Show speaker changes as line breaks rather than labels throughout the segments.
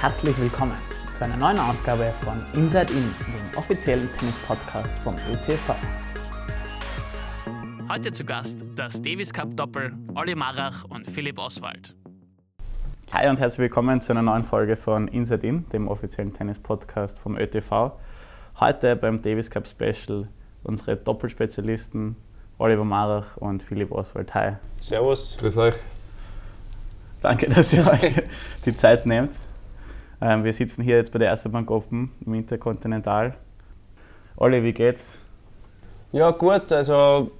herzlich willkommen zu einer neuen Ausgabe von Inside In, dem offiziellen Tennis-Podcast vom ÖTV.
Heute zu Gast das Davis Cup Doppel Olli Marach und Philipp Oswald.
Hi und herzlich willkommen zu einer neuen Folge von Inside In, dem offiziellen Tennis-Podcast vom ÖTV. Heute beim Davis Cup Special unsere Doppelspezialisten Oliver Marach und Philipp Oswald. Hi.
Servus.
Grüß euch.
Danke, dass ihr euch die Zeit nehmt. Ähm, wir sitzen hier jetzt bei der Erste Bank Open im Interkontinental. Olli, wie geht's?
Ja, gut. Also,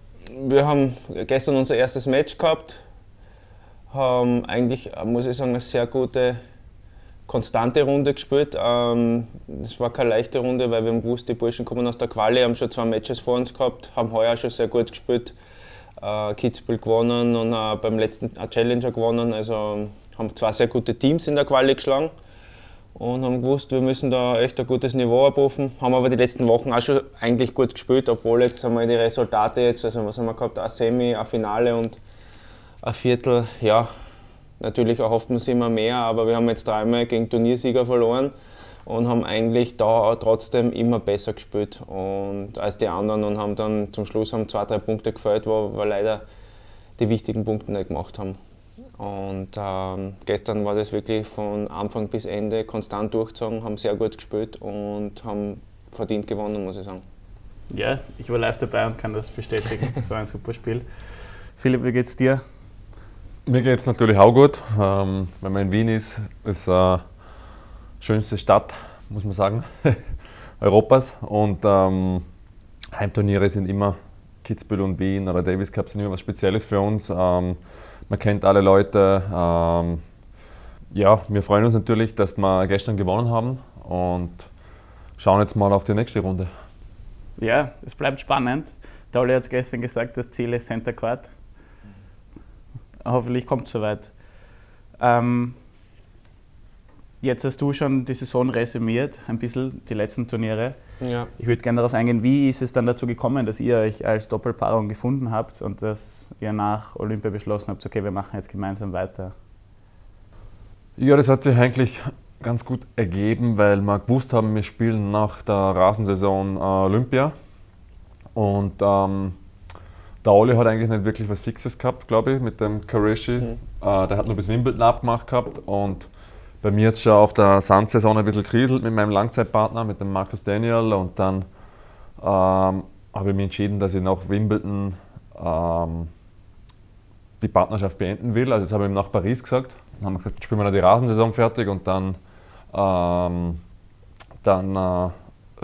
wir haben gestern unser erstes Match gehabt. Haben eigentlich, muss ich sagen, eine sehr gute, konstante Runde gespielt. Ähm, es war keine leichte Runde, weil wir haben gewusst, die Burschen kommen aus der Quali, haben schon zwei Matches vor uns gehabt, haben heuer schon sehr gut gespielt. Äh, Kitzbühel gewonnen und äh, beim letzten Challenger gewonnen. Also haben zwei sehr gute Teams in der Quali geschlagen und haben gewusst, wir müssen da echt ein gutes Niveau abrufen. Haben aber die letzten Wochen auch schon eigentlich gut gespielt, obwohl jetzt haben wir die Resultate jetzt, also was haben wir gehabt, ein Semi, ein Finale und ein Viertel, ja, natürlich erhofft man sich immer mehr, aber wir haben jetzt dreimal gegen Turniersieger verloren und haben eigentlich da trotzdem immer besser gespielt und, als die anderen und haben dann zum Schluss haben zwei, drei Punkte gefällt, wo wir leider die wichtigen Punkte nicht gemacht haben. Und ähm, gestern war das wirklich von Anfang bis Ende konstant durchgezogen, haben sehr gut gespielt und haben verdient gewonnen, muss ich sagen.
Ja, ich war live dabei und kann das bestätigen. Es war ein super Spiel. Philipp, wie geht's dir?
Mir geht es natürlich auch gut. Ähm, wenn man in Wien ist, ist äh, schönste Stadt, muss man sagen, Europas. Und ähm, Heimturniere sind immer Kitzbühel und Wien oder Davis Cup sind immer was Spezielles für uns. Ähm, man kennt alle Leute. Ähm, ja, wir freuen uns natürlich, dass wir gestern gewonnen haben und schauen jetzt mal auf die nächste Runde.
Ja, es bleibt spannend. Der Olli hat es gestern gesagt, das Ziel ist Center Court. Hoffentlich kommt es soweit. Ähm, jetzt hast du schon die Saison resümiert, ein bisschen die letzten Turniere.
Ja.
Ich würde gerne darauf eingehen, wie ist es dann dazu gekommen, dass ihr euch als Doppelpaarung gefunden habt und dass ihr nach Olympia beschlossen habt, okay, wir machen jetzt gemeinsam weiter?
Ja, das hat sich eigentlich ganz gut ergeben, weil wir gewusst haben, wir spielen nach der Rasensaison äh, Olympia. Und ähm, der Oli hat eigentlich nicht wirklich was Fixes gehabt, glaube ich, mit dem Karishi.
Mhm.
Äh, der hat nur bis Wimbledon abgemacht gehabt. Und bei mir es schon auf der Sandsaison ein bisschen kriselt mit meinem Langzeitpartner, mit dem Marcus Daniel. Und dann ähm, habe ich mich entschieden, dass ich nach Wimbledon ähm, die Partnerschaft beenden will. Also jetzt habe ich ihm nach Paris gesagt. Dann haben wir gesagt, jetzt spielen wir noch die Rasensaison fertig und dann, ähm, dann äh,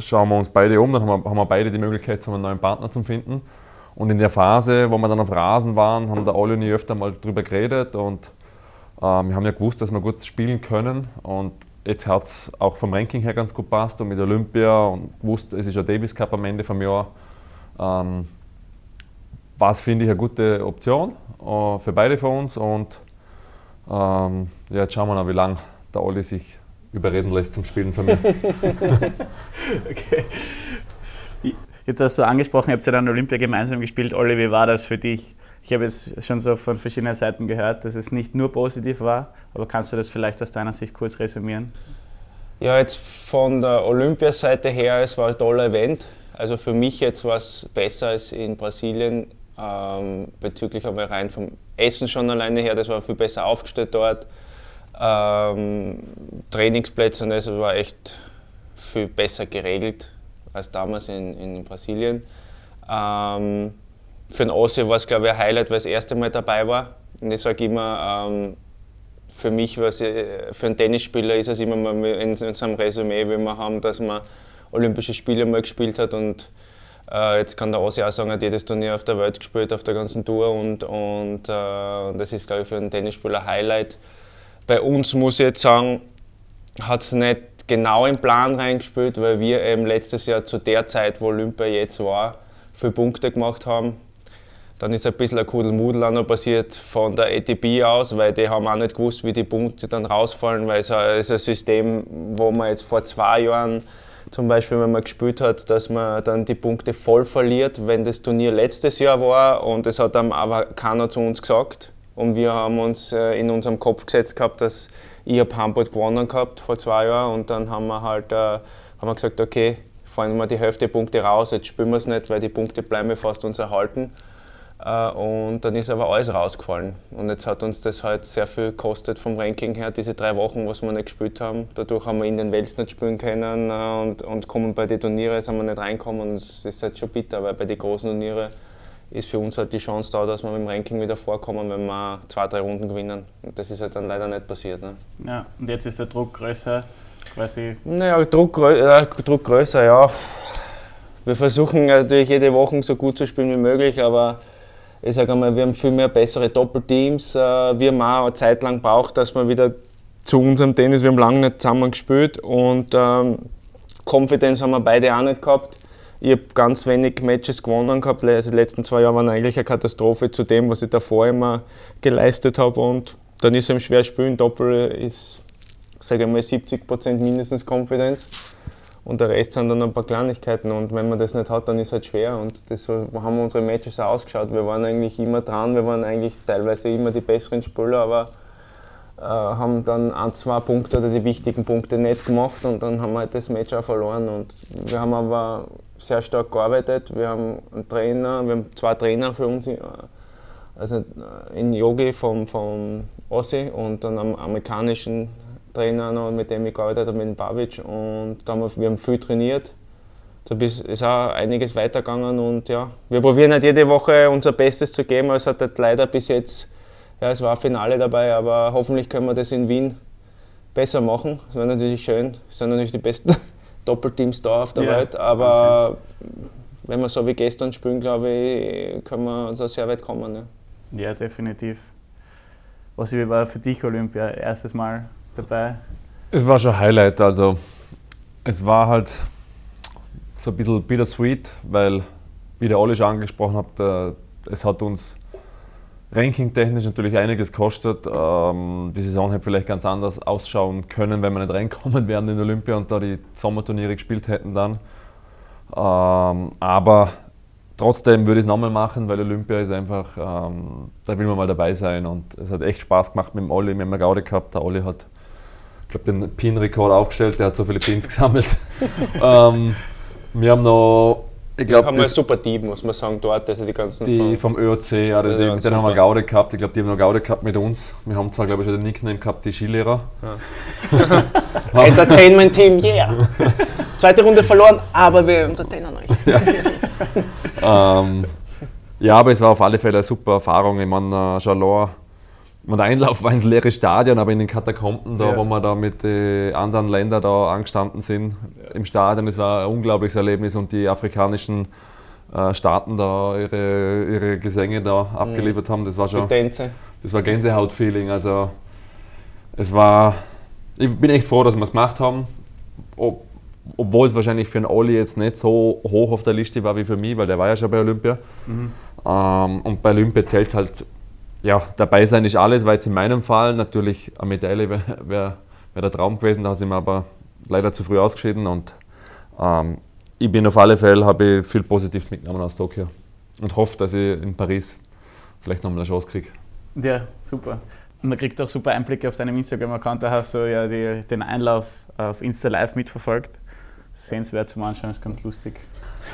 schauen wir uns beide um. Dann haben wir, haben wir beide die Möglichkeit, einen neuen Partner zu finden. Und in der Phase, wo wir dann auf Rasen waren, haben Olli und ich öfter mal drüber geredet und ähm, wir haben ja gewusst, dass wir gut spielen können. Und jetzt hat es auch vom Ranking her ganz gut passt und mit Olympia und gewusst, es ist ja Davis Cup am Ende vom Jahr. Ähm, war es, finde ich, eine gute Option äh, für beide von uns. Und ähm, ja, jetzt schauen wir mal, wie lange der Olli sich überreden lässt zum Spielen von mir.
Okay. Jetzt hast du angesprochen, ihr habt ja dann Olympia gemeinsam gespielt. Olli, wie war das für dich? Ich habe jetzt schon so von verschiedenen Seiten gehört, dass es nicht nur positiv war, aber kannst du das vielleicht aus deiner Sicht kurz resümieren?
Ja, jetzt von der Olympiaseite her, es war ein toller Event. Also für mich jetzt war es besser als in Brasilien, ähm, bezüglich aber rein vom Essen schon alleine her, das war viel besser aufgestellt dort. Ähm, Trainingsplätze und das war echt viel besser geregelt als damals in, in Brasilien. Ähm, für den Ossi war es, glaube ich, ein Highlight, weil ich das erste Mal dabei war. Und ich sage immer, ähm, für mich, was, äh, für einen Tennisspieler ist es immer mal in, in seinem Resümee, wenn wir haben, dass man Olympische Spiele mal gespielt hat und äh, jetzt kann der Ossi auch sagen, er hat jedes Turnier auf der Welt gespielt, auf der ganzen Tour und, und äh, das ist, glaube ich, für einen Tennisspieler ein Highlight. Bei uns muss ich jetzt sagen, hat es nicht genau im Plan reingespielt, weil wir eben letztes Jahr zu der Zeit, wo Olympia jetzt war, viele Punkte gemacht haben. Dann ist ein bisschen ein Kudelmudel auch noch passiert von der ATP aus, weil die haben auch nicht gewusst, wie die Punkte dann rausfallen, weil es ist ein System, wo man jetzt vor zwei Jahren zum Beispiel, wenn man gespielt hat, dass man dann die Punkte voll verliert, wenn das Turnier letztes Jahr war und das hat dann aber keiner zu uns gesagt. Und wir haben uns äh, in unserem Kopf gesetzt gehabt, dass ich habe Hamburg gewonnen gehabt vor zwei Jahren und dann haben wir halt äh, haben wir gesagt, okay, fallen wir die Hälfte Punkte raus, jetzt spielen wir es nicht, weil die Punkte bleiben fast uns erhalten. Äh, und dann ist aber alles rausgefallen. Und jetzt hat uns das halt sehr viel gekostet vom Ranking her, diese drei Wochen, was wir nicht gespielt haben. Dadurch haben wir in den Wels nicht spielen können äh, und, und kommen bei den Turnieren, sind wir nicht reinkommen. Und es ist halt schon bitter, weil bei den großen Turnieren ist für uns halt die Chance da, dass wir mit dem Ranking wieder vorkommen, wenn wir zwei, drei Runden gewinnen. Und das ist halt dann leider nicht passiert. Ne?
Ja, und jetzt ist der Druck größer, quasi.
Naja, Druck, äh, Druck größer, ja. Wir versuchen natürlich jede Woche so gut zu spielen wie möglich, aber ich sage einmal, wir haben viel mehr bessere Doppelteams. Äh, wir haben auch eine Zeit lang braucht, dass wir wieder zu unserem Tennis, wir haben lange nicht zusammen gespielt und ähm, Confidence haben wir beide auch nicht gehabt. Ich habe ganz wenig Matches gewonnen gehabt. Also die letzten zwei Jahre waren eigentlich eine Katastrophe zu dem, was ich davor immer geleistet habe. Und dann ist es eben schwer spielen. Doppel ist, sage ich mal, 70% mindestens Confidence. Und der Rest sind dann ein paar Kleinigkeiten. Und wenn man das nicht hat, dann ist es halt schwer. Und das haben unsere Matches auch ausgeschaut. Wir waren eigentlich immer dran. Wir waren eigentlich teilweise immer die besseren Spieler. Aber äh, haben dann ein, zwei Punkte oder die wichtigen Punkte nicht gemacht. Und dann haben wir halt das Match auch verloren. Und wir haben aber sehr stark gearbeitet. Wir haben einen Trainer, wir haben zwei Trainer für uns, äh, also äh, in Yogi vom, vom Ossi und dann einen amerikanischen Trainer noch, mit dem ich gearbeitet habe, mit dem Babic. Und da haben wir, wir haben viel trainiert. Da ist auch einiges weitergegangen und ja, wir probieren halt jede Woche unser Bestes zu geben. Es hat halt leider bis jetzt, ja, es war ein Finale dabei, aber hoffentlich können wir das in Wien besser machen. Das wäre natürlich schön. Das sind natürlich die besten Doppelteams da auf der ja, Welt, aber Wahnsinn. wenn wir so wie gestern spielen, glaube ich, können wir uns auch sehr weit kommen. Ne?
Ja, definitiv. Was war für dich Olympia? Erstes Mal dabei?
Es war schon ein Highlight. Also, es war halt so ein bisschen bittersweet, weil, wie der Olli schon angesprochen hat, äh, es hat uns ranking-technisch natürlich einiges kostet. Ähm, die Saison hätte vielleicht ganz anders ausschauen können, wenn wir nicht reinkommen wären in Olympia und da die Sommerturniere gespielt hätten dann. Ähm, aber trotzdem würde ich es nochmal machen, weil Olympia ist einfach, ähm, da will man mal dabei sein und es hat echt Spaß gemacht mit dem Olli. Haben eine Gaude gehabt, der Olli hat ich glaube, den Pin-Rekord aufgestellt, der hat so viele Pins gesammelt. ähm, wir haben noch
ich glaube, haben wir ein super Team, muss man sagen, dort, also die ganzen.
Die vom ÖOC, ja, das die, den haben wir Gaude gehabt. Ich glaube, die haben noch Gaude gehabt mit uns. Wir haben zwar, glaube ich, schon den Nickname gehabt, die Skilehrer.
Ja. Entertainment Team, yeah! Zweite Runde verloren, aber wir entertainen euch.
Ja. ähm, ja, aber es war auf alle Fälle eine super Erfahrung. Ich meine, Jalor der Einlauf war ins leere Stadion, aber in den Katakomben, da, ja. wo wir da mit den anderen Ländern da angestanden sind im Stadion, das war ein unglaubliches Erlebnis und die afrikanischen äh, Staaten da ihre, ihre Gesänge da mhm. abgeliefert haben, das war schon.
Die Tänze.
Das war Gänsehaut-Feeling. Also es war. Ich bin echt froh, dass wir es gemacht haben. Ob, obwohl es wahrscheinlich für einen Olli jetzt nicht so hoch auf der Liste war wie für mich, weil der war ja schon bei Olympia. Mhm. Ähm, und bei Olympia zählt halt ja, dabei sein ist alles, weil jetzt in meinem Fall natürlich eine Medaille wäre wär, wär der Traum gewesen, da sind wir aber leider zu früh ausgeschieden und ähm, ich bin auf alle Fälle, habe ich viel Positives mitgenommen aus Tokio und hoffe, dass ich in Paris vielleicht nochmal eine Chance kriege.
Ja, super. Und man kriegt auch super Einblicke auf deinem Instagram-Account, da hast du ja die, den Einlauf auf Insta Live mitverfolgt. Sehenswert zum Anschauen, ist ganz lustig.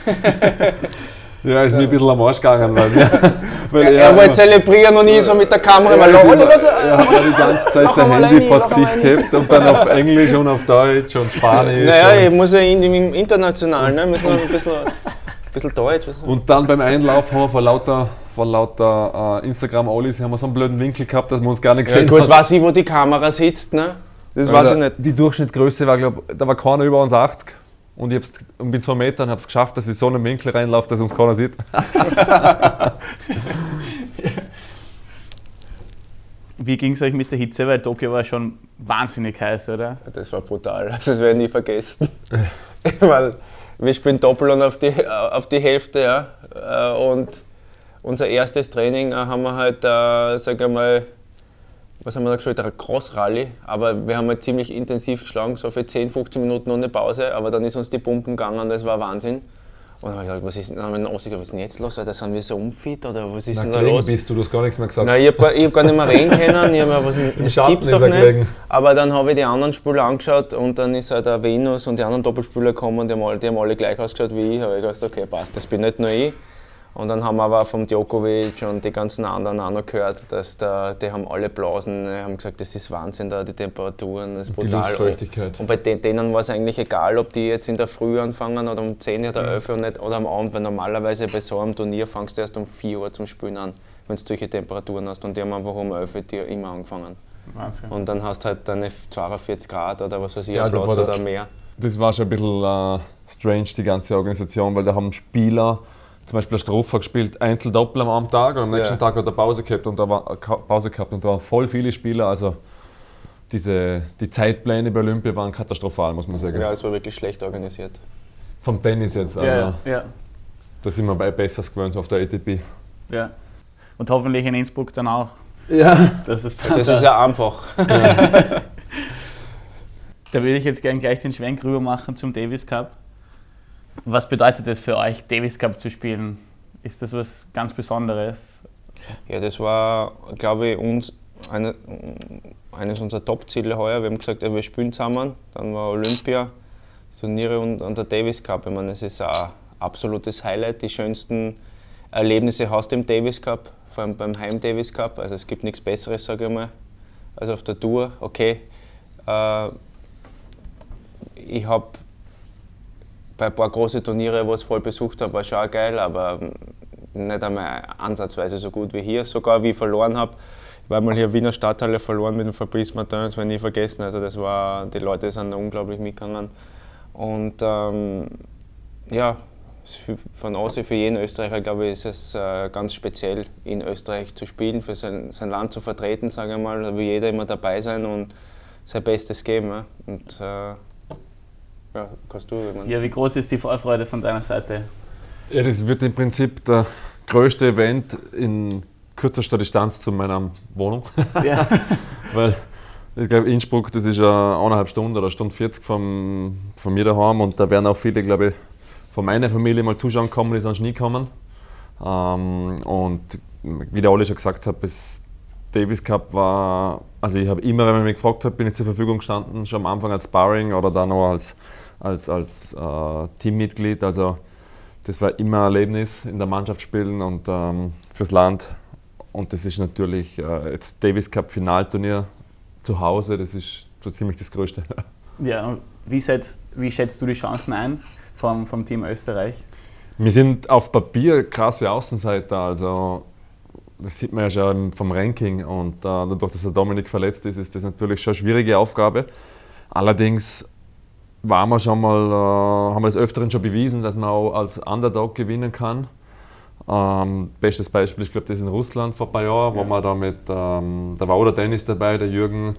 Ja, ist mir ein bisschen am Arsch gegangen. Weil,
weil er, er wollte zelebrieren und ich so mit der Kamera
so. Er hat die ganze Zeit sein Handy vors Gesicht gehabt und dann auf Englisch und auf Deutsch und Spanisch.
Naja, ich muss ja in, im Internationalen, ne, müssen wir ein bisschen, ein bisschen Deutsch.
Und dann beim Einlauf haben wir vor lauter, vor lauter uh, Instagram-Olis haben wir so einen blöden Winkel gehabt, dass wir uns gar nicht gesehen
haben. Ja, gut, weiß ich, wo die Kamera sitzt, ne?
Das weiß ich nicht. Die Durchschnittsgröße war, glaube da war keiner über uns 80. Und ich bin zwei Meter und habe es geschafft, dass ich so einen Winkel reinlaufe, dass uns keiner sieht.
Wie ging es euch mit der Hitze? Weil Tokio war schon wahnsinnig heiß, oder?
Das war brutal. Also das werde ich nie vergessen. Weil wir spielen Doppel und auf die, auf die Hälfte, ja. Und unser erstes Training haben wir halt, äh, sag ich mal, was haben wir da gespielt, eine Cross-Rallye, aber wir haben halt ziemlich intensiv geschlagen, so für 10, 15 Minuten ohne Pause, aber dann ist uns die Pumpen gegangen, das war Wahnsinn. Und dann habe ich gesagt, was ist, dann haben wir gesagt, was ist denn jetzt los? Alter, sind wir so unfit oder was ist
Na,
denn da los?
bist du, du hast gar nichts mehr gesagt.
Nein, ich habe gar, hab gar nicht mehr reden können. Ich hab mir, was, das
Schatten
gibt's doch nicht.
gelegen.
Aber dann habe ich die anderen Spieler angeschaut und dann ist halt der Venus und die anderen Doppelspieler gekommen und die haben alle, die haben alle gleich ausgeschaut wie ich. Aber ich gedacht, okay, passt, das bin nicht nur ich. Und dann haben wir aber vom Djokovic und die ganzen anderen auch noch gehört, dass da, die haben alle Blasen, die haben gesagt, das ist Wahnsinn da, die Temperaturen, das ist
Die
brutal. Und bei den, denen war es eigentlich egal, ob die jetzt in der Früh anfangen oder um 10 oder 11 Uhr nicht, oder am Abend, weil normalerweise bei so einem Turnier fangst du erst um 4 Uhr zum Spielen an, wenn du solche Temperaturen hast. Und die haben einfach um 11 Uhr die immer angefangen.
Wahnsinn.
Und dann hast du halt deine 42 Grad oder was weiß ich,
Ja,
am
also
Platz oder mehr.
Das war schon ein bisschen äh, strange, die ganze Organisation, weil da haben Spieler, zum Beispiel Stroff hat gespielt, Einzeldoppel am einen Tag und am nächsten
Ja.
Tag hat er Pause gehabt und da war Pause gehabt und da waren voll viele Spieler. Also diese, die Zeitpläne bei Olympia waren katastrophal, muss man sagen.
Ja, es war wirklich schlecht organisiert.
Vom Tennis jetzt. Also
ja, ja,
da sind wir bei Besseres gewöhnt auf der ATP.
ja. Und hoffentlich in Innsbruck dann auch.
Ja.
Das ist
Das
da,
ist ja einfach.
da würde ich jetzt gerne gleich den Schwenk rüber machen zum Davis Cup. Was bedeutet es für euch, Davis Cup zu spielen? Ist das was ganz Besonderes?
Ja, das war, glaube ich, uns eine, eines unserer Top-Ziele heuer. Wir haben gesagt, ja, wir spielen zusammen. Dann war Olympia, Turniere und, und der Davis Cup. Ich meine, es ist ein absolutes Highlight. Die schönsten Erlebnisse hast du im Davis Cup, vor allem beim Heim-Davis Cup. Also es gibt nichts Besseres, sage ich mal, als auf der Tour. Okay, äh, ich habe bei ein paar großen Turniere, wo ich es voll besucht habe, war schon auch geil, aber nicht einmal ansatzweise so gut wie hier. Sogar wie ich verloren habe. Ich war mal hier Wiener Stadthalle verloren mit dem Fabrice Martin, das werde ich nie vergessen. Also das war, die Leute sind da unglaublich mitgegangen. Und ähm, ja, von außen für jeden Österreicher, glaube ich, ist es äh, ganz speziell, in Österreich zu spielen, für sein, sein Land zu vertreten, sage ich mal. Da will jeder immer dabei sein und sein Bestes geben. Ja. Und äh, ja, kannst du, ich
Ja, wie groß ist die Vorfreude von deiner Seite?
Ja, das wird im Prinzip der größte Event in kürzester Distanz zu meiner Wohnung.
Ja.
Weil ich glaube, Innsbruck, das ist ja eineinhalb Stunden oder Stunde 40 vom, von mir daheim und da werden auch viele, glaube ich, von meiner Familie mal zuschauen kommen, die sonst nie kommen. Ähm, und wie der Olli schon gesagt hat, das Davis Cup war, also ich habe immer, wenn man mich gefragt hat, bin ich zur Verfügung gestanden, schon am Anfang als Sparring oder dann auch als, als, als äh, Teammitglied. Also das war immer ein Erlebnis in der Mannschaft spielen und ähm, fürs Land. Und das ist natürlich äh, jetzt Davis Cup Finalturnier zu Hause, das ist so ziemlich das Größte.
ja wie, schätzt, wie schätzt du die Chancen ein vom, vom Team Österreich?
Wir sind auf Papier krasse Außenseiter, also das sieht man ja schon vom Ranking und äh, dadurch, dass der Dominik verletzt ist, ist das natürlich schon eine schwierige Aufgabe. Allerdings waren wir schon mal, äh, haben wir des Öfteren schon bewiesen, dass man auch als Underdog gewinnen kann. Ähm, bestes Beispiel, ich glaube, das ist in Russland vor ein paar Jahren, wo
Ja.
man da mit, ähm, da war auch der Dennis dabei, der Jürgen,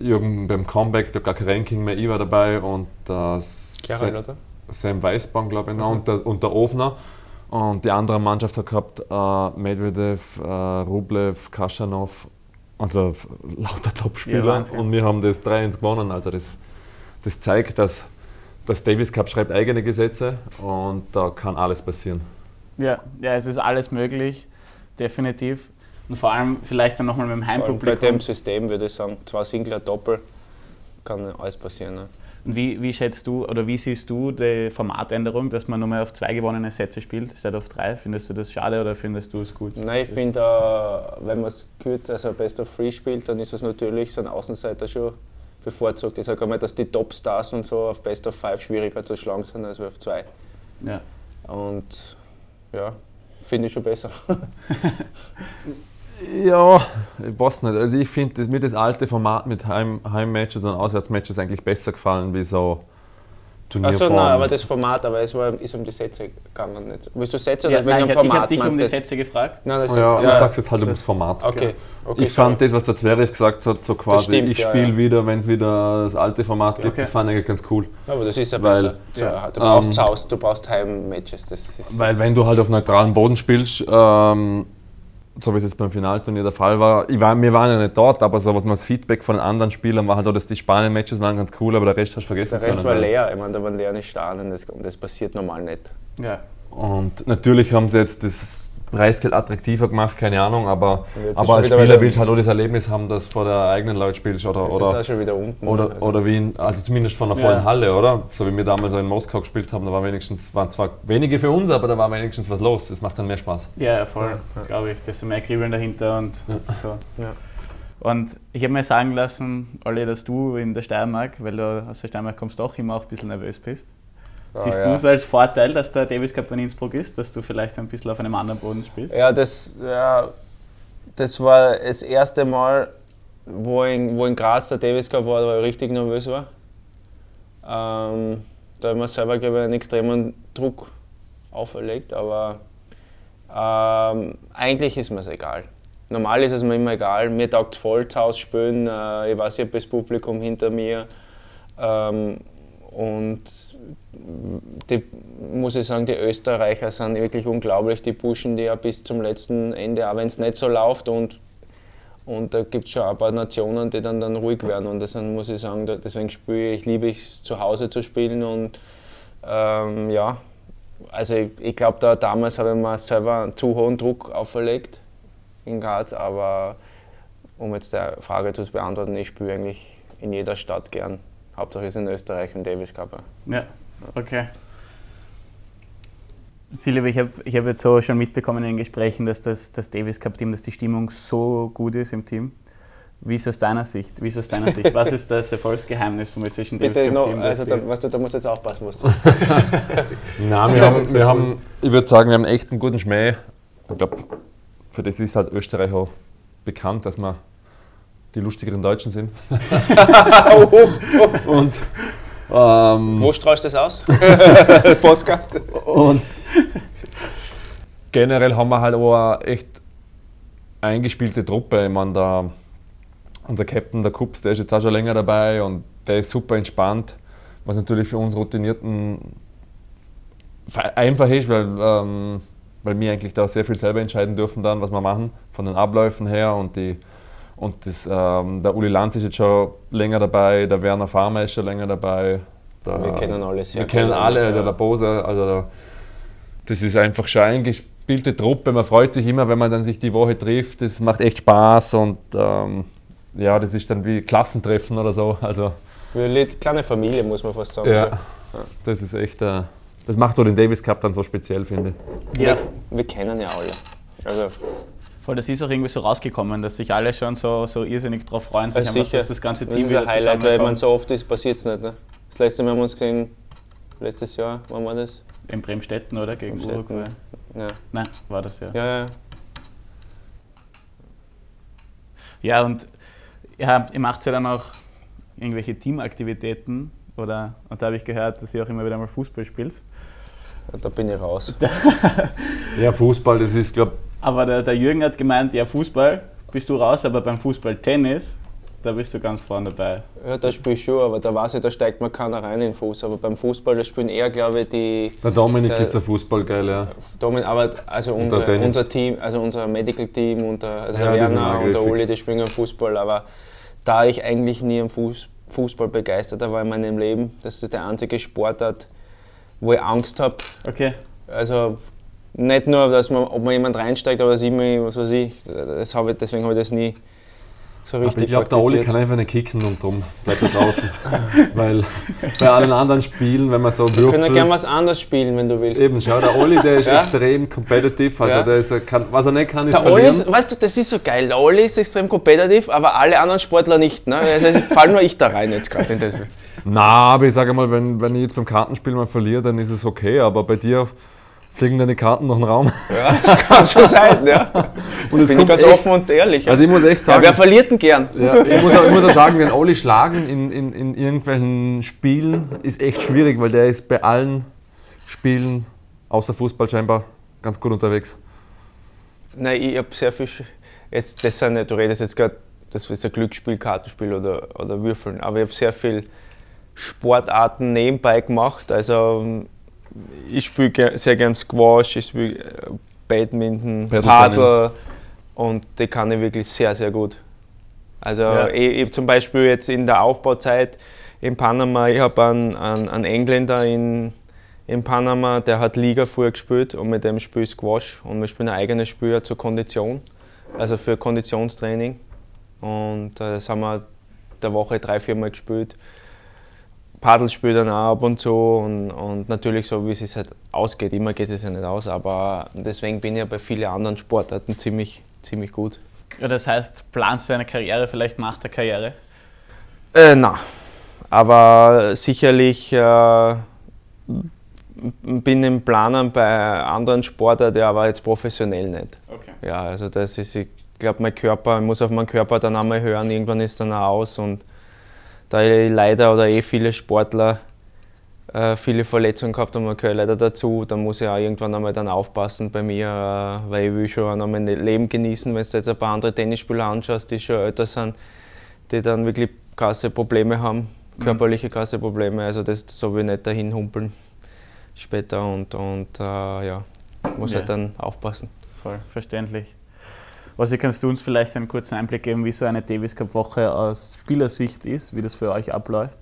Jürgen beim Comeback, ich glaube gar kein Ranking mehr, ich war dabei und äh,
oder?
Sam Weißbaum, glaube ich, noch, und, der, und der Ofner. Und die andere Mannschaft hat gehabt äh, Medvedev, äh, Rublev, Kaschanov, also lauter
Ja,
Topspieler.
Wahnsinn.
und wir haben das 3-1 gewonnen. Also das, das zeigt, dass das Davis Cup schreibt eigene Gesetze und da kann alles passieren.
Ja, ja, es ist alles möglich, definitiv. Und vor allem vielleicht dann nochmal mit dem
allem bei
Heimpublikum.
dem System würde ich sagen, zwei Singler, Doppel, kann alles passieren. Ne?
Und Wie, wie schätzt du oder wie siehst du die Formatänderung, dass man nur mehr auf zwei gewonnene Sätze spielt, statt auf drei? Findest du das schade oder findest du es gut?
Nein, ich finde, äh, wenn man es gut, also Best of Three spielt, dann ist es natürlich so ein Außenseiter schon bevorzugt. Ich sage einmal, dass die Topstars und so auf Best of Five schwieriger zu schlagen sind als auf zwei.
Ja.
Und ja, finde ich schon besser.
Ja, ich weiß nicht. Also ich finde mir das alte Format mit Heim, Heimmatches und Auswärtsmatches eigentlich besser gefallen wie so
Achso,
Turnierform.
nein, aber das Format, aber es war, ist um die Sätze gegangen. Nicht. Willst du Sätze
Ja,
oder wegen
nein,
dem
ich, ich
Format?
habe dich um die
das?
Sätze gefragt.
Nein, das
ja,
ja,
ich sag's jetzt halt ums Format.
Okay, okay
ich fand das, was der Zverev gesagt hat, so quasi,
stimmt,
ich
ja,
spiele
ja.
wieder, wenn es wieder das alte Format gibt,
Okay.
das fand ich eigentlich ganz cool.
aber das ist ja
Weil-
besser.
Ja,
du brauchst
ähm,
Zaus, du brauchst Heimmatches. Das ist,
Weil wenn du halt auf neutralem Boden spielst, ähm, so wie es jetzt beim Finalturnier der Fall war, ich war, wir waren ja nicht dort, aber so was man das Feedback von den anderen Spielern war halt auch, dass die Spanien-Matches waren ganz cool, aber der Rest hast du vergessen.
Der Rest
können,
war leer. Ich meine, da waren leere Stadien das, und das passiert normal nicht.
Ja.
Und natürlich haben sie jetzt das Preisgeld attraktiver gemacht, keine Ahnung, aber, aber als Spieler willst du halt auch das Erlebnis haben, dass du vor der eigenen Leute spielst oder, oder,
er schon wieder unten.
oder,
Also,
oder wie in, also zumindest von einer vollen
Ja.
Halle, oder? So wie wir damals in Moskau gespielt haben, da war wenigstens, waren zwar wenige für uns, aber da war wenigstens was los. Das macht dann mehr Spaß.
Ja, voll, glaube ich. Desto mehr Kribbeln dahinter und so.
Ja.
Und ich habe mir sagen lassen, Olli, dass du in der Steiermark, weil du aus der Steiermark kommst, auch immer auch ein bisschen nervös bist. Siehst
Ah,
du
ja.
es als Vorteil, dass der Davis Cup in Innsbruck ist, dass du vielleicht ein bisschen auf einem anderen Boden spielst?
Ja, das, ja, das war das erste Mal, wo in, wo in Graz der Davis Cup war, wo ich richtig nervös war. Ähm, da hat man selber, glaube ich, einen extremen Druck auferlegt, aber ähm, eigentlich ist mir es egal. Normal ist es mir immer egal. Mir taugt voll zu Hause spielen. Äh, ich weiß, ich habe das Publikum hinter mir. Ähm, und die, muss ich sagen, die Österreicher sind wirklich unglaublich. Die pushen die ja bis zum letzten Ende, auch wenn es nicht so läuft. Und, und da gibt es schon ein paar Nationen, die dann, dann ruhig werden. Und deswegen muss ich sagen, deswegen spiele ich, liebe ich es zu Hause zu spielen. Und ähm, ja, also ich, ich glaube, da damals habe ich mir selber einen zu hohen Druck auferlegt in Graz. Aber um jetzt die Frage zu beantworten, ich spiele eigentlich in jeder Stadt gern. Hauptsache ist in Österreich im Davis Cup. Ja,
okay. Philipp, ich habe ich hab jetzt so schon mitbekommen in den Gesprächen, dass das, das Davis Cup Team, dass die Stimmung so gut ist im Team. Wie ist aus deiner Sicht? Wie ist aus deiner Sicht? Was ist das Erfolgsgeheimnis vom österreichischen Davis
Bitte,
Cup
no,
Team?
also
dass
da, weißt du, da musst du jetzt aufpassen, was du sagst.
Nein, wir haben, wir haben, ich würde sagen, wir haben echt einen guten Schmäh. Ich glaube, für das ist halt Österreich auch bekannt, dass wir die lustigeren Deutschen sind. und, ähm,
Wo strahlst du das aus? Podcast.
und generell haben wir halt auch eine echt eingespielte Truppe. Ich meine, der, unser Captain, der Kups, der ist jetzt auch schon länger dabei und der ist super entspannt, was natürlich für uns Routinierten einfach ist, weil, ähm, weil wir eigentlich da sehr viel selber entscheiden dürfen dann, was wir machen, von den Abläufen her und die und das, ähm, der Uli Lanz ist jetzt schon länger dabei, der Werner Farmer ist schon länger dabei. Der,
Wir kennen alle sehr
Wir kennen alle, also
ja.
der Bose, also der, das ist einfach schon eingespielte Truppe. Man freut sich immer, wenn man dann sich die Woche trifft. Das macht echt Spaß und ähm, ja, das ist dann wie Klassentreffen oder so. Also
eine kleine Familie, muss man fast sagen.
ja, das ist echt, äh, das macht auch den Davis Cup dann so speziell, finde ich.
ja,
Wir, wir kennen ja alle. Also,
voll, das ist auch irgendwie so rausgekommen, dass sich alle schon so, so irrsinnig drauf freuen, sich
Ja,
einfach,
sicher.
dass das ganze
das
Team
ist
wieder
ein Highlight, weil man so oft ist, passiert es nicht. Ne? Das letzte Mal haben wir uns gesehen, letztes Jahr, wann war das?
In Bremstetten oder gegen
Bremstetten.
Uruguay?
Ja,
Nein, war das ja.
ja, ja.
Ja, und ja, ihr macht ja dann auch irgendwelche Teamaktivitäten, oder? Und da habe ich gehört, dass ihr auch immer wieder mal Fußball spielt.
da bin ich raus.
Ja, Fußball, das ist, glaube
Aber der, der Jürgen hat gemeint, ja, Fußball bist du raus, aber beim Fußball Tennis, da bist du ganz vorne dabei.
Ja, da spiele ich schon, aber da weiß ich, da steigt man keiner rein in den Fuß. Aber beim Fußball, da spielen eher, glaube ich, die.
der Dominik
Der-
ist der Fußball geil, ja.
Domin, aber also
der
unser, unser Team, also unser Medical Team und der, also
Ja,
Werner und der. Uli, die spielen am Fußball, aber da ich eigentlich nie am Fuß, Fußball begeisterter war in meinem Leben, das ist der einzige Sportart, wo ich Angst habe.
Okay.
Also nicht nur, dass man, ob man jemand reinsteigt, aber ich mich, was weiß ich, das habe ich, deswegen habe ich das nie so
Aber
richtig
ich glaube, der Oli kann einfach nicht kicken und drum bleibt er draußen. Weil bei allen anderen Spielen, wenn man so
Wir können
würfelt,
gerne was anderes spielen, wenn du willst.
Eben, schau, der Oli, der ist
Ja.
extrem competitive. Also
Ja.
der ist, kann, was er nicht kann, ist
Der Oli
verlieren.
ist, weißt du, das ist so geil. Der Oli ist extrem competitive, aber alle anderen Sportler nicht. Ne? Also fall nur ich da rein jetzt gerade in das.
Na, aber ich sage mal, wenn, wenn ich jetzt beim Kartenspiel mal verliere, dann ist es okay. Aber bei dir fliegen deine Karten noch in den Raum.
Ja, das kann schon sein, ja.
Und es
Bin
kommt
ganz
echt,
offen und ehrlich. Ja.
Also ich muss echt
ja,
sagen,
wer verliert denn gern?
ja, ich, muss auch, ich muss auch sagen, den Oli schlagen in, in, in irgendwelchen Spielen ist echt schwierig, weil der ist bei allen Spielen, außer Fußball scheinbar, ganz gut unterwegs.
Nein, ich habe sehr viel. Jetzt, das sind nicht, du redest jetzt gerade, das ist ein Glücksspiel, Kartenspiel oder, oder Würfeln, aber ich habe sehr viel Sportarten nebenbei gemacht. Also ich spiele sehr gern Squash, ich spiele Badminton,
Paddle
Paddle und die kann ich wirklich sehr, sehr gut. Also
Ja.
ich, ich zum Beispiel jetzt in der Aufbauzeit in Panama, ich habe einen, einen, einen Engländer in, in Panama, der hat Liga früher gespielt und mit dem spiele ich Squash und wir spielen ein eigenes Spiel zur Kondition, also für Konditionstraining. Und äh, das haben wir der Woche drei, vier Mal gespielt. Paddel spielt dann auch ab und zu und, und natürlich so, wie es halt ausgeht. Immer geht es ja nicht aus, aber deswegen bin ich ja bei vielen anderen Sportarten ziemlich, ziemlich gut.
Ja, das heißt, planst du eine Karriere vielleicht nach der Karriere?
Äh, na, aber sicherlich äh, bin im Planen bei anderen Sportarten, aber jetzt professionell nicht.
Okay.
Ja, also das ist, ich glaube, mein Körper, ich muss auf meinen Körper dann einmal hören, irgendwann ist dann auch aus und da ich leider oder eh viele Sportler äh, viele Verletzungen gehabt haben, gehöre ich leider dazu, dann muss ich auch irgendwann einmal dann aufpassen bei mir, äh, weil ich will schon einmal mein Leben genießen, wenn du jetzt ein paar andere Tennisspieler anschaust, die schon älter sind, die dann wirklich krasse Probleme haben, körperliche krasse Probleme, also das so will ich nicht dahin humpeln später und, und äh, ja, muss
Ja.
halt dann aufpassen.
Voll, verständlich. Was kannst du uns vielleicht einen kurzen Einblick geben, wie so eine Davis Cup Woche aus Spielersicht ist, wie das für euch abläuft?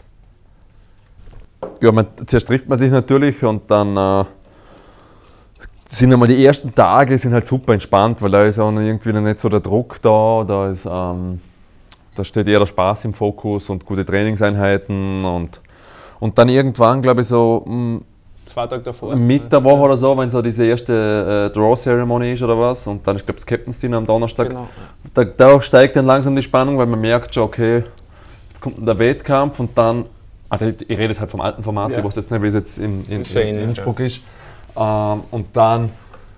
Ja, man, zuerst trifft man sich natürlich und dann äh, sind einmal die ersten Tage sind halt super entspannt, weil da ist auch irgendwie noch nicht so der Druck da, da, ist, ähm, da steht eher der Spaß im Fokus und gute Trainingseinheiten und, und dann irgendwann, glaube ich, so mh,
Zwei Tage davor.
mit der Woche oder so, wenn so diese erste äh, Draw-Ceremony ist oder was und dann ist, glaube ich, das Captain's Dinner am Donnerstag,
Genau.
da, da steigt dann langsam die Spannung, weil man merkt schon, okay, jetzt kommt der Wettkampf und dann, also ich, ich rede halt vom alten Format,
Ja.
ich weiß jetzt nicht, wie es jetzt in, in,
ja
in
ähnlich,
Innsbruck ist. Ähm, und dann,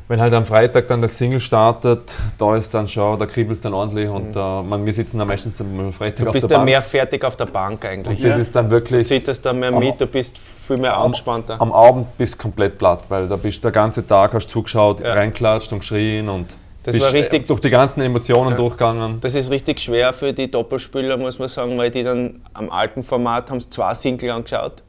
wenn halt am Freitag dann das Single startet, da ist dann schon, da kribbelt es dann ordentlich und äh, man, wir sitzen dann meistens am Freitag
Mhm. Du
auf
bist
der
ja
Bank.
mehr fertig auf der Bank eigentlich.
und das ist dann
Du
wirklich,
zitterst da mehr mit, du bist viel mehr angespannter.
am Abend bist du komplett platt, weil da bist du der ganze Tag, hast zugeschaut,
Ja.
reinklatscht und geschrien und
Das
bist
war richtig-
durch die ganzen Emotionen
Ja.
durchgegangen.
Das ist richtig schwer für die Doppelspieler, muss man sagen, weil die dann am alten Format haben zwei Single angeschaut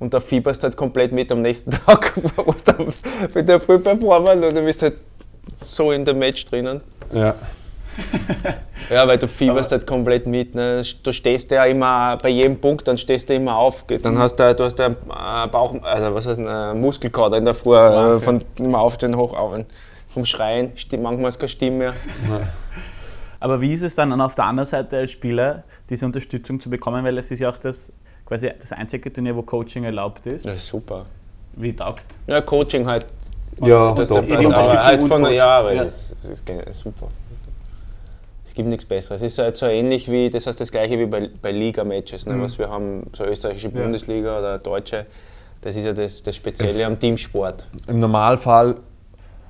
und da fieberst halt komplett mit am nächsten Tag, du dann mit der Früh performen und du bist halt so in dem Match drinnen.
Ja.
Ja, weil du fieberst halt komplett mit. Ne? Du stehst ja immer bei jedem Punkt, dann stehst du immer auf. Dann hast du, du hast ja äh, Bauch, also was heißt, ein Muskelkater in der Früh, äh,
Wahnsinn.
von immer aufstehen, hoch auf. Vom Schreien, manchmal ist keine Stimme mehr.
Aber wie ist es dann auf der anderen Seite als Spieler, diese Unterstützung zu bekommen? Weil es ist ja auch das, quasi das einzige Turnier, wo Coaching erlaubt ist.
Das ist super.
Wie taugt?
Ja, Coaching halt.
Ja,
das ist der
die Unterstützung
aber halt von
Coach.
ja, aber
Ja.
Das, das ist super. Es gibt nichts Besseres. Es ist halt so ähnlich wie, das heißt das gleiche wie bei, bei Liga-Matches, ne, was wir haben, so österreichische Bundesliga oder deutsche. Das ist ja das, das Spezielle
Es-
am Teamsport.
Im Normalfall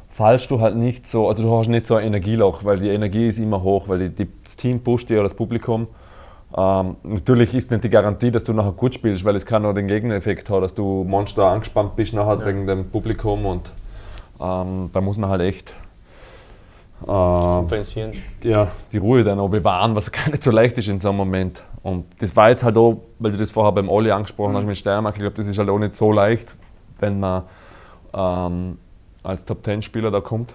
fallst du halt nicht so, also du hast nicht so ein Energieloch, weil die Energie ist immer hoch, weil die, die, das Team pusht dir oder das Publikum. Ähm, natürlich ist nicht die Garantie, dass du nachher gut spielst, weil es kann auch den Gegeneffekt haben, dass du monster angespannt bist nachher wegen dem Publikum und ähm, da muss man halt echt
Kompensieren.
ja, die Ruhe dann auch bewahren, was gar nicht so leicht ist in so einem Moment. Und das war jetzt halt auch, weil du das vorher beim Olli angesprochen hast mit Steiermark, ich glaube, das ist halt auch nicht so leicht, wenn man ähm, als Top-10-Spieler da kommt.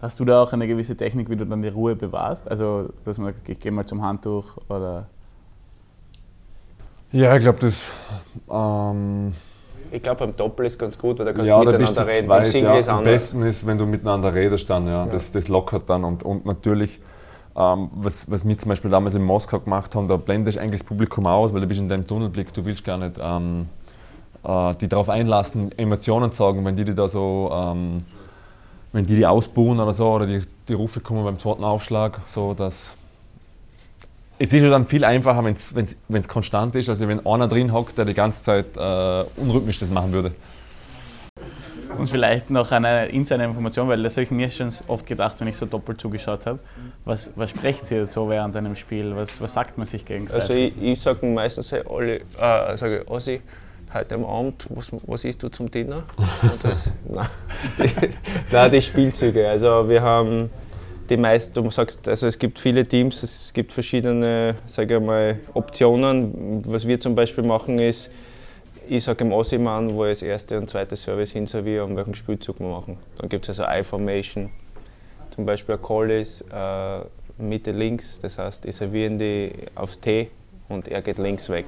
Hast du da auch eine gewisse Technik, wie du dann die Ruhe bewahrst? Also, dass man sagt, ich gehe mal zum Handtuch oder.
Ja, ich glaube, das. Ähm,
Ich glaube, beim Doppel ist ganz gut, weil da kannst
ja,
du
da bist
miteinander reden. Beim
zweit.
Single
Ja,
ist
am
anders.
besten ist, wenn du miteinander redest dann, ja. Das, das lockert dann. Und, und natürlich, ähm, was, was wir zum Beispiel damals in Moskau gemacht haben, da blendest du eigentlich das Publikum aus, weil du bist in deinem Tunnelblick, du willst gar nicht ähm, äh, die darauf einlassen, Emotionen sagen, wenn die, die da so, ähm, wenn die die ausbuhen oder so, oder die, die Rufe kommen beim zweiten Aufschlag, so dass es ist ja dann viel einfacher, wenn es konstant ist, also wenn einer drin hockt, der die ganze Zeit äh, unrhythmisch das machen würde.
Und vielleicht noch eine Insider-Information, weil das habe ich mir schon oft gedacht, wenn ich so doppelt zugeschaut habe. Was, was sprecht ihr so während einem Spiel? Was, was sagt man sich gegenseitig?
Also ich, ich sage meistens, hey, Olli, äh, sage Ossi, heute am Abend, was, was isst du zum Dinner? Und das, nein. nein, die Spielzüge. Also wir haben die meisten, du sagst, also es gibt viele Teams, es gibt verschiedene, sage ich mal, Optionen. Was wir zum Beispiel machen ist, ich sage dem Ossi wo ich das erste und zweite Service hinserviere und welchen Spielzug wir machen. Dann gibt es also I-Formation, zum Beispiel ein Call ist, äh, Mitte links, das heißt, ich serviere die aufs T und er geht links weg.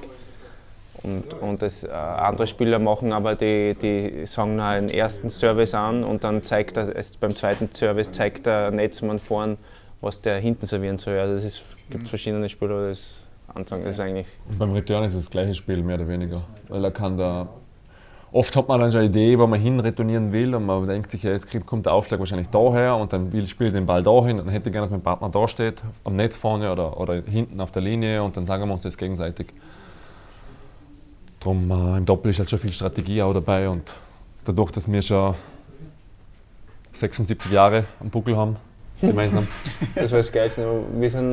Und, und das, äh, andere Spieler machen aber die, die sagen noch einen ersten Service an und dann zeigt er, es, beim zweiten Service zeigt der Netzmann vorn, was der hinten servieren soll. Also es gibt verschiedene Spieler, das. Das ist eigentlich
beim Return ist es das gleiche Spiel, mehr oder weniger. Weil er kann da. Oft hat man dann schon eine Idee, wo man hin retournieren will und man denkt sich, ja, jetzt kommt der Aufschlag wahrscheinlich daher und dann will, spiele ich den Ball dahin und dann hätte ich gerne, dass mein Partner da steht, am Netz vorne oder, oder hinten auf der Linie und dann sagen wir uns das gegenseitig. Drum äh, im Doppel ist halt schon viel Strategie auch dabei und dadurch, dass wir schon 76 Jahre am Buckel haben, gemeinsam.
das war das Geilste. Wir sind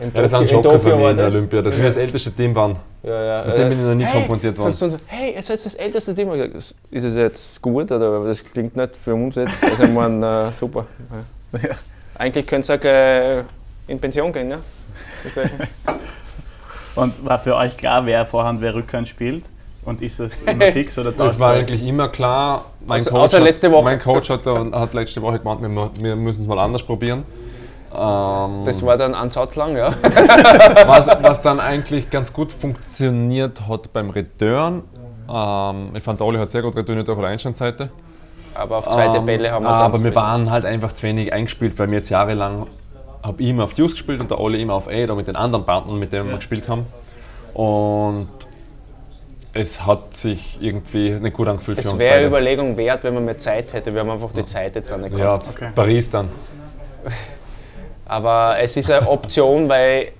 in
Ja, das war ein
Tokio, in
Schocker für
Tokio
mich
war
in der
das.
Olympia, dass wir das älteste Team waren.
Ja, ja.
Mit dem bin ich noch nie
hey,
konfrontiert worden.
so, hey, ihr seid das älteste Team. Ich hab gesagt, Ist es jetzt gut oder das klingt nicht für uns jetzt? Also ich meine, äh, super. Ja. Eigentlich könnt ihr auch gleich in Pension gehen, ja? Schon-
Und war für euch klar, wer Vorhand, wer Rückhand spielt? Und ist das immer fix oder
Das war eigentlich immer klar. Mein
Außer-
Coach
außer
hat,
letzte Woche.
Mein Coach hat, da- hat letzte Woche gemeint, wir, müssen es mal anders probieren. Ähm,
Das war dann ein Satz lang, ja.
was, was dann eigentlich ganz gut funktioniert hat beim Return. Ähm, ich fand, der Oli hat sehr gut returniert auf der Einstandseite.
Aber auf zweite
Ähm,
Bälle haben wir
Aber
dann
wir waren halt einfach zu wenig eingespielt, weil wir jetzt jahrelang habe ich immer auf Deuce gespielt und der Oli immer auf A oder mit den anderen Partnern, mit denen wir gespielt haben. Und es hat sich irgendwie nicht gut angefühlt für
Es
uns
wäre eine
beide.
Überlegung wert, wenn man mehr Zeit hätte. Wir haben einfach die Zeit jetzt auch nicht
Ja,
gehabt.
Okay.
Paris dann.
Aber es ist eine Option, weil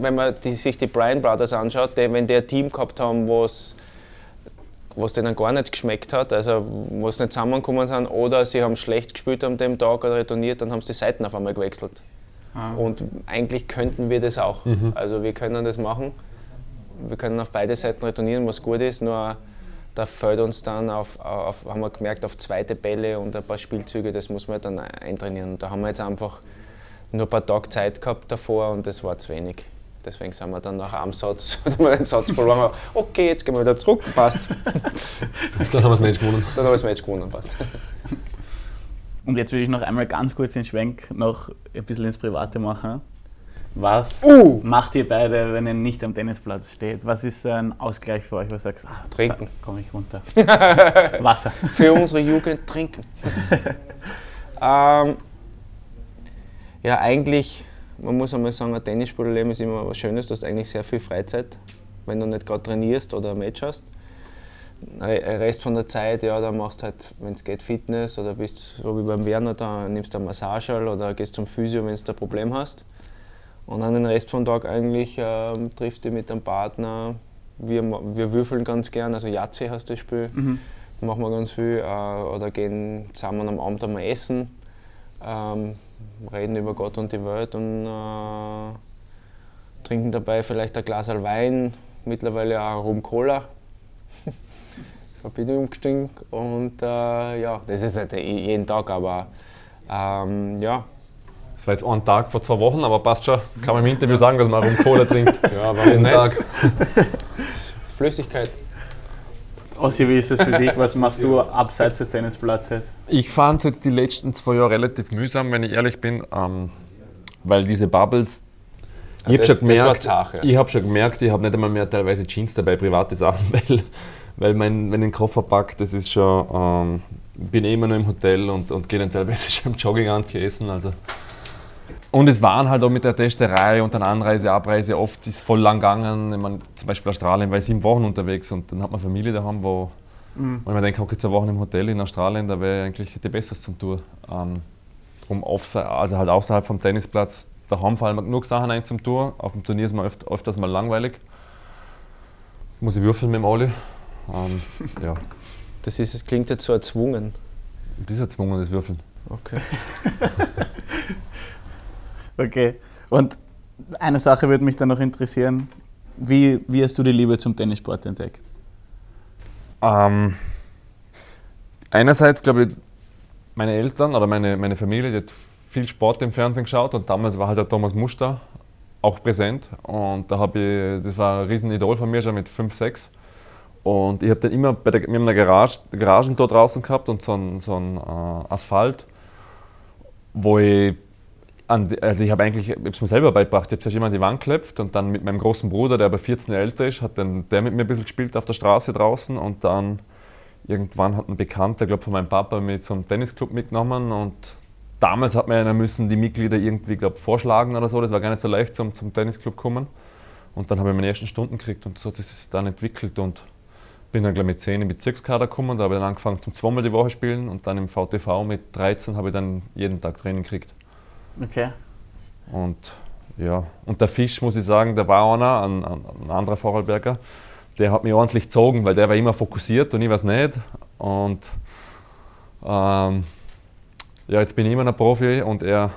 wenn man die, sich die Bryan Brothers anschaut, die, wenn die ein Team gehabt haben, was was denen gar nicht geschmeckt hat, also wo sie nicht zusammengekommen sind oder sie haben schlecht gespielt an dem Tag oder retourniert, dann haben sie die Seiten auf einmal gewechselt.
Ah.
Und eigentlich könnten wir das auch. Also wir können das machen. Wir können auf beide Seiten retournieren, was gut ist, nur da fällt uns dann auf, auf, haben wir gemerkt, auf zweite Bälle und ein paar Spielzüge, das muss man dann eintrainieren. Und da haben wir jetzt einfach nur ein paar Tage Zeit gehabt davor und das war zu wenig. Deswegen sind wir dann nach einem Satz, haben wir den Satz verloren. aber Okay, jetzt gehen wir wieder zurück, passt.
Dann haben wir das Match gewonnen.
Dann habe ich das Match gewonnen, passt.
Und jetzt will ich noch einmal ganz kurz den Schwenk noch ein bisschen ins Private machen. Was
Uh!
macht ihr beide, wenn ihr nicht am Tennisplatz steht? Was ist ein Ausgleich für euch, du sagst, ah,
Trinken.
komme ich runter? Wasser.
Für unsere Jugend trinken. ähm, ja, eigentlich, man muss einmal sagen, ein Tennisspielerleben ist immer was Schönes. Du hast eigentlich sehr viel Freizeit, wenn du nicht gerade trainierst oder ein Match hast. Der Rest von der Zeit, ja, da machst du halt, wenn es geht, Fitness oder bist so wie beim Werner, da nimmst du eine Massage oder gehst zum Physio, wenn du ein Problem hast. Und dann den Rest vom Tag eigentlich ähm, triffst du mit dem Partner. Wir, wir würfeln ganz gern, also Yahtzee heißt das Spiel. Machen wir ganz viel. Äh, oder gehen zusammen am Abend einmal essen. Ähm, reden über Gott und die Welt und äh, trinken dabei vielleicht ein Glas Wein, mittlerweile auch Rum Cola. so bin ich umgestiegen und äh, ja, das ist nicht jeden Tag, aber ähm, ja,
Das war jetzt ein Tag vor zwei Wochen, aber passt schon. Kann man im Interview sagen, dass man Rum Cola trinkt.
ja
Jeden
nicht?
Tag.
Flüssigkeit.
Ossi, wie ist es für dich? Was machst du abseits des Tennisplatzes?
Ich fand es jetzt die letzten zwei Jahre relativ mühsam, wenn ich ehrlich bin, ähm, weil diese Bubbles. Ich habe schon
war
gemerkt,
zart, ja.
ich habe schon gemerkt, ich habe nicht einmal mehr teilweise Jeans dabei, private Sachen, weil, weil mein, wenn ich den Koffer packe, das ist schon, ähm, bin eh immer nur im Hotel und, und gehe dann teilweise schon im Jogginganzug essen. Also. Und es waren halt auch mit der Testerei und dann Anreise, Abreise oft ist voll lang gegangen. Ich meine, zum Beispiel Australien war ich sieben Wochen unterwegs und dann hat man Familie daheim, wo, ich mir denke, okay, zwei Wochen im Hotel in Australien, da wäre eigentlich die Besseres zum Tour. Ähm, drum also halt außerhalb vom Tennisplatz, daheim fallen mir genug Sachen ein zum Tour. Auf dem Turnier ist mir öft, öfters mal langweilig. Muss ich würfeln mit dem Oli. Ähm, ja,
Das, ist, das klingt jetzt so erzwungen.
das ist erzwungen, das Würfeln.
Okay.
Okay. Und eine Sache würde mich dann noch interessieren. Wie, wie hast du die Liebe zum Tennissport entdeckt?
Ähm, einerseits glaube ich, meine Eltern oder meine, meine Familie, die hat viel Sport im Fernsehen geschaut und damals war halt der Thomas Muster auch präsent und da habe ich, das war ein Riesenidol von mir schon mit 5, 6 und ich habe dann immer bei der, wir haben eine Garage, Garagen dort draußen gehabt und so ein, so ein äh, Asphalt, wo ich also ich habe eigentlich, ich es mir selber beigebracht. Ich habe zuerst an die Wand geklebt und dann mit meinem großen Bruder, der aber 14 Jahre älter ist, hat dann der mit mir ein bisschen gespielt auf der Straße draußen und dann irgendwann hat ein Bekannter, glaube von meinem Papa, mich zum Tennisclub mitgenommen und damals hat man ja müssen die Mitglieder irgendwie, glaube vorschlagen oder so. Das war gar nicht so leicht zum, zum Tennisclub kommen. Und dann habe ich meine ersten Stunden gekriegt und so hat sich dann entwickelt und bin dann gleich mit 10 im Bezirkskader gekommen, da habe ich dann angefangen zum zweimal die Woche spielen und dann im VTV mit 13 habe ich dann jeden Tag Training gekriegt.
Okay.
Und ja, und der Fisch, muss ich sagen, der war einer, ein, ein, ein anderer Vorarlberger, der hat mich ordentlich gezogen, weil der war immer fokussiert und ich weiß nicht. Und ähm, ja, jetzt bin ich immer noch Profi und er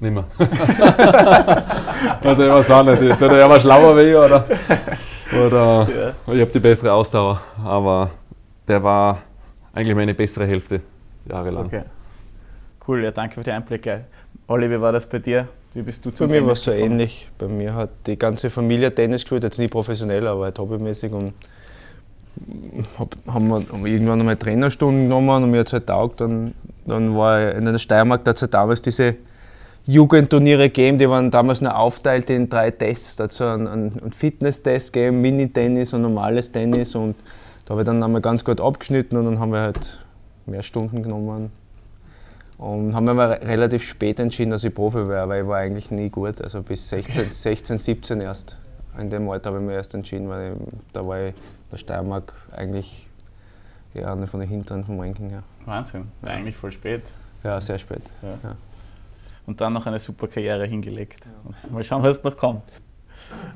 nicht mehr. also ich weiß auch nicht, er war schlauer wie ich oder, oder
Ja.
ich habe die bessere Ausdauer. Aber der war eigentlich meine bessere Hälfte jahrelang.
Okay. Cool, ja, danke für die Einblicke. Olli, wie war das bei dir? Wie bist du
Bei
zum
mir war es so ähnlich. Bei mir hat die ganze Familie Tennis gespielt, jetzt nie professionell, aber halt hobbymäßig. Und hab, haben wir haben irgendwann einmal Trainerstunden genommen und mir hat es halt taugt. Dann, dann war ich in der Steiermark, da hat es halt damals diese Jugendturniere gegeben, die waren damals nur aufteilt in drei Tests. Da hat es einen einen Fitness-Test gegeben, Mini-Tennis und normales Tennis. Und da habe ich dann einmal ganz gut abgeschnitten und dann haben wir halt mehr Stunden genommen. Und haben wir aber relativ spät entschieden, dass ich Profi wäre, weil ich war eigentlich nie gut. Also bis 16, 16 17 erst. In dem Alter habe ich mich erst entschieden, weil ich, da war ich in der Steiermark eigentlich ja, einer von den Hinteren vom Ranking her.
Wahnsinn, war eigentlich voll spät.
Ja, sehr spät.
Und dann noch eine super Karriere hingelegt. Mal schauen, was noch kommt.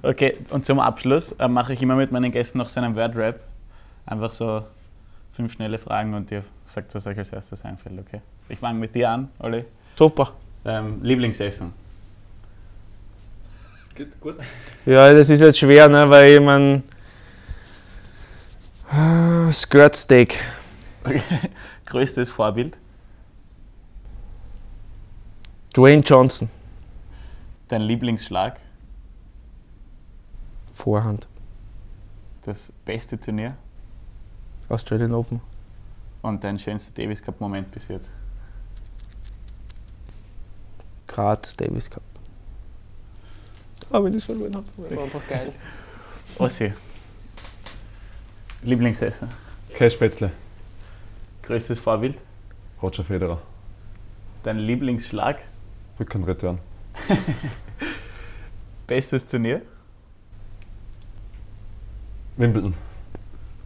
Okay, und zum Abschluss äh, mache ich immer mit meinen Gästen noch so einen Word-Rap. Einfach so fünf schnelle Fragen und ihr sagt, was euch als erstes einfällt, okay? Ich fange mit dir an, Olli.
Super.
Ähm, Lieblingsessen?
Geht gut.
Ja, das ist jetzt schwer, ne, weil ich mein Skirt Steak.
Größtes Vorbild?
Dwayne Johnson.
Dein Lieblingsschlag?
Vorhand.
Das beste Turnier?
Australian Open.
Und dein schönster Davis Cup-Moment bis jetzt?
Graz Davis Cup. Aber wenn ich es verloren habe, war einfach geil.
Ossi. Lieblingsessen?
Kässpätzle,
Größtes Vorbild?
Roger Federer,
Dein Lieblingsschlag?
Rückhand Return.
Bestes Turnier?
Wimbledon,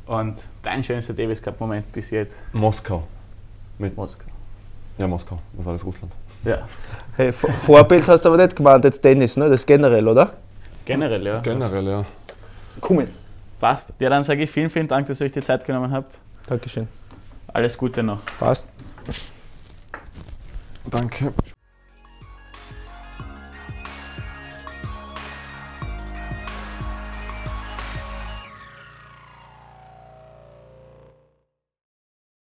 Und dein schönster Davis Cup-Moment bis jetzt?
Moskau. Mit,
Moskau.
ja, Moskau, das war alles Russland.
Ja,
Hey, Vor- Vorbild hast du aber nicht gemeint, jetzt Tennis, ne? Das ist generell, oder?
generell, ja.
Generell, ja.
Komm jetzt.
Passt. Ja, dann sage ich vielen, vielen Dank, dass ihr euch die Zeit genommen habt.
Dankeschön.
Alles Gute noch.
Passt.
Danke.